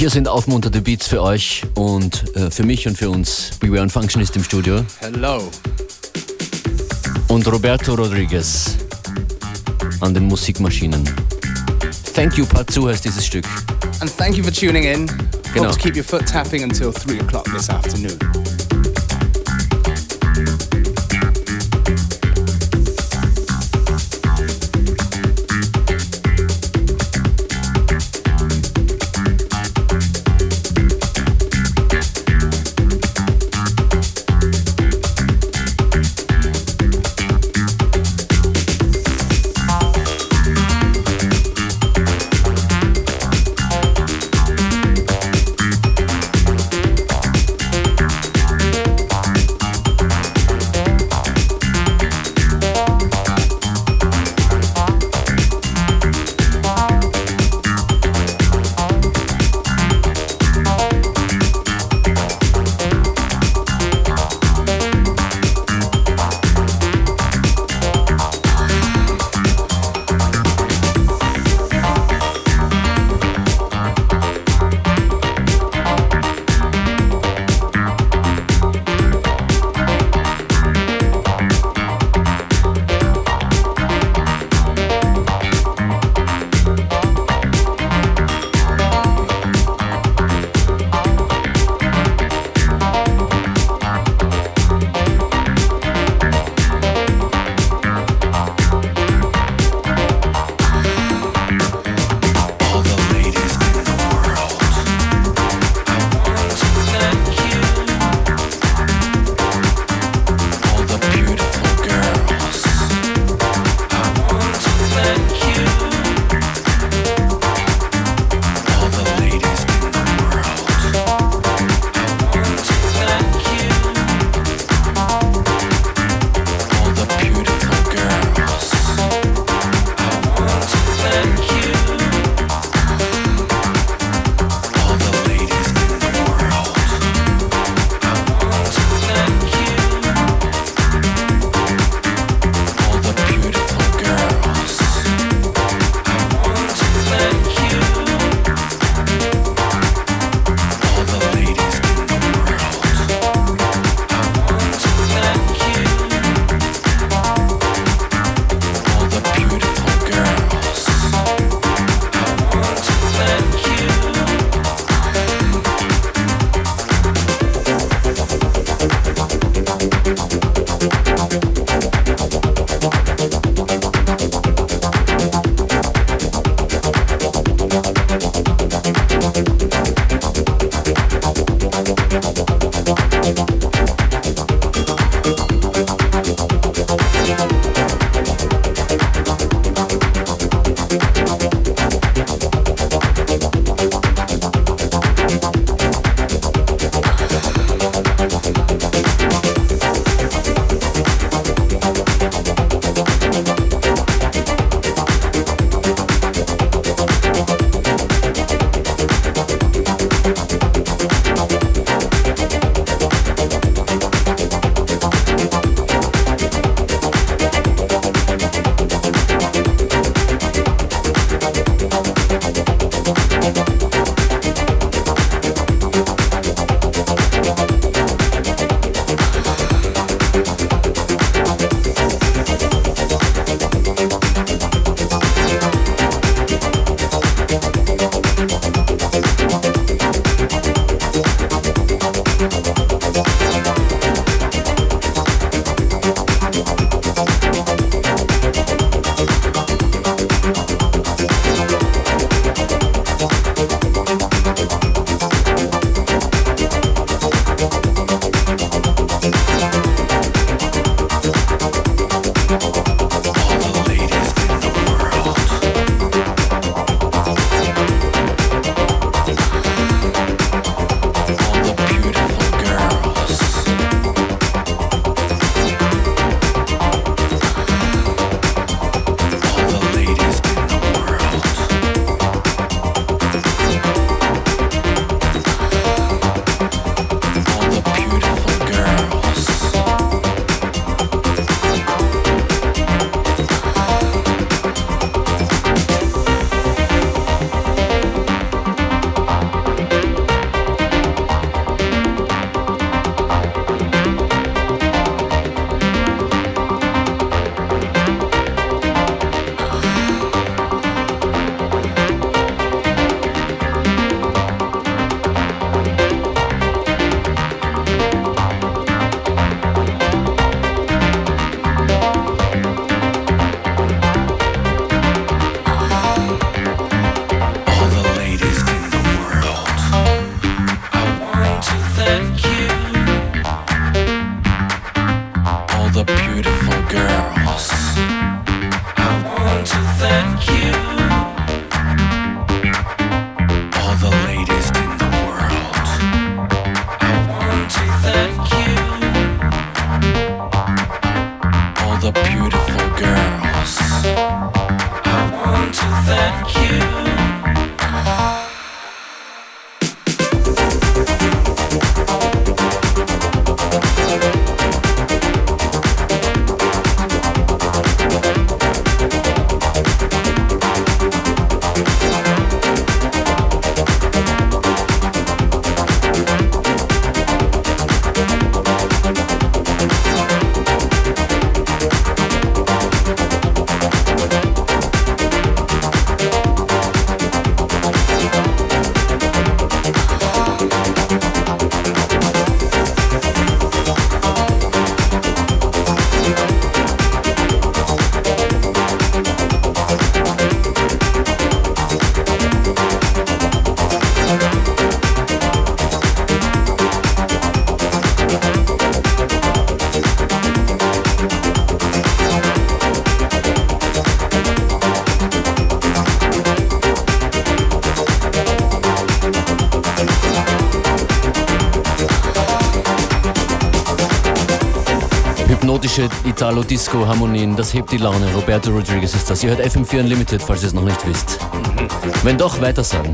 Hier sind aufmunternde Beats für euch und äh, für mich und für uns. Beware und Functionist im Studio. Hello. Und Roberto Rodriguez an den Musikmaschinen. Thank You Part 2 heißt dieses Stück. And thank you for tuning in. Genau. Hope to keep your foot tapping until 3 o'clock this afternoon. Italo Disco Harmonien, das hebt die Laune. Roberto Rodriguez ist das. Ihr hört FM4 Unlimited, falls ihr es noch nicht wisst. Wenn doch, weiter sagen.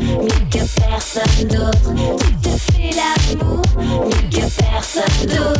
mieux que personne d'autre. Tu te fais l'amour, mieux que personne d'autre.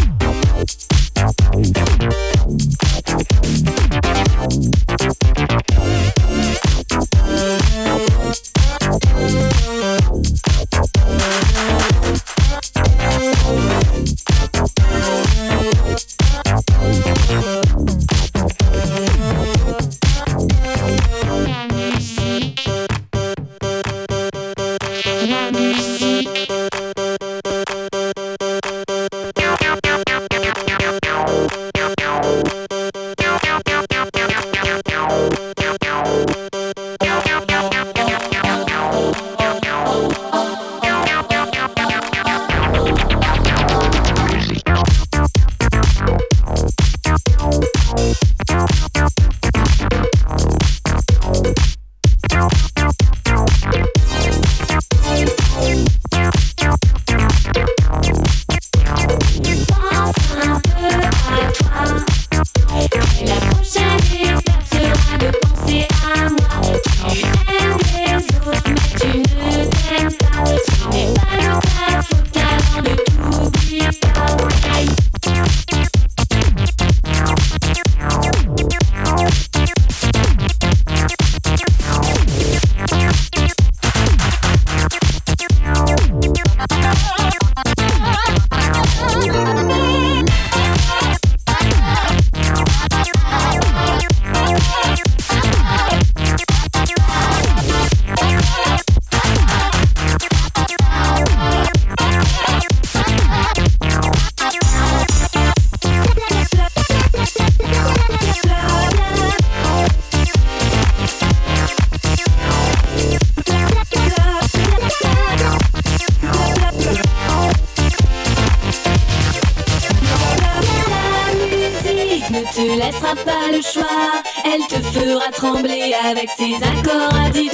trembler avec ses accords à dix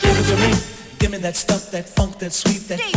Give it to me. Give me that stuff, that funk, that sweet, that.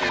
Yeah,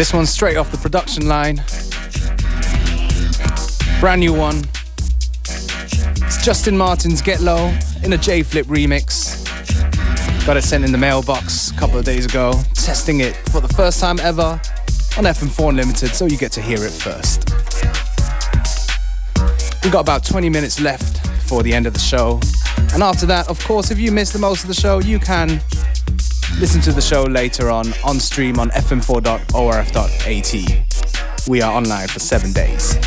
this one's straight off the production line. Brand new one. It's Justin Martin's Get Low in a J.Phlip remix. Got it sent in the mailbox a couple of days ago. Testing it for the first time ever on FM4 Unlimited, so you get to hear it first. We've got about 20 minutes left before the end of the show. And after that, of course, if you missed the most of the show, you can Listen to the show later on on stream on fm4.orf.at. We are online for seven days.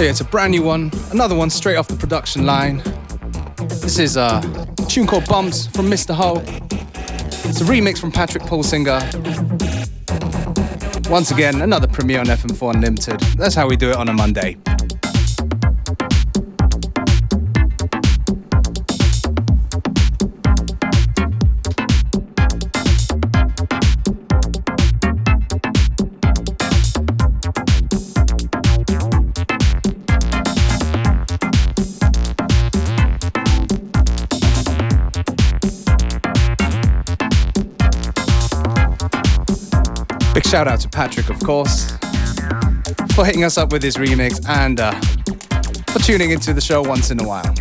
Oh, yeah, it's a brand new one. Another one straight off the production line. This is uh, a tune called Bumps from Mr. Ho. It's a remix from Patrick Pulsinger. Once again, another premiere on FM4 Unlimited. That's how we do it on a Monday. Shout out to Patrick, of course, for hitting us up with his remix and uh, for tuning into the show once in a while.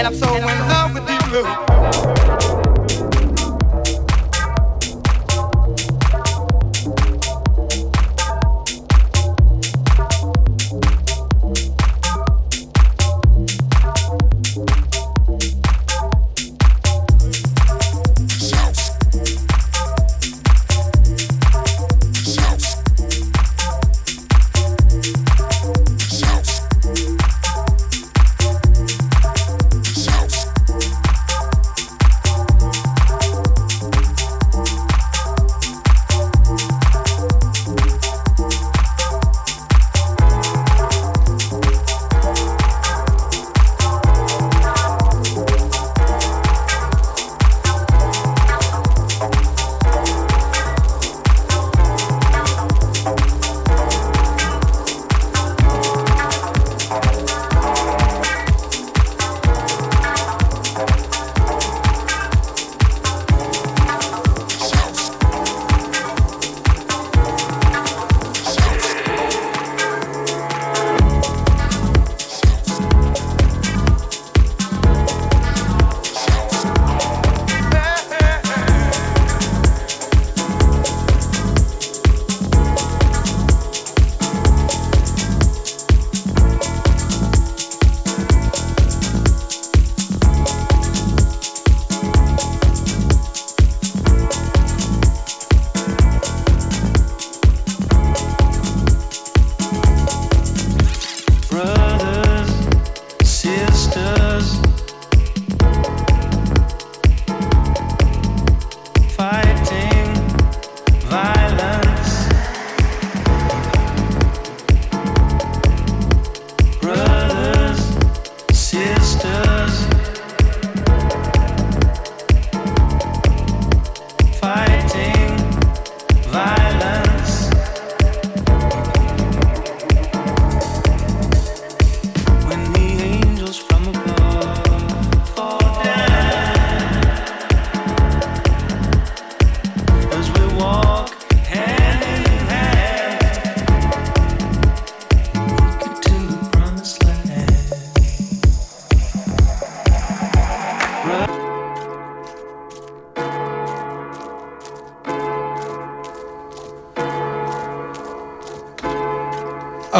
And I'm so in love with you.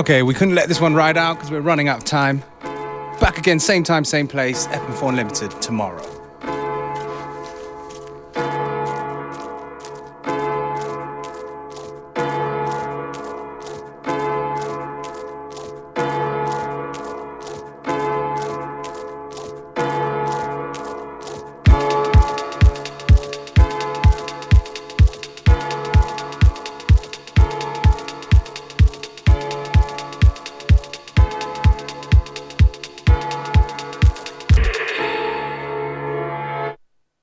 Okay, we couldn't let this one ride out because we're running out of time. Back again, same time, same place, FM4 Unlimited tomorrow.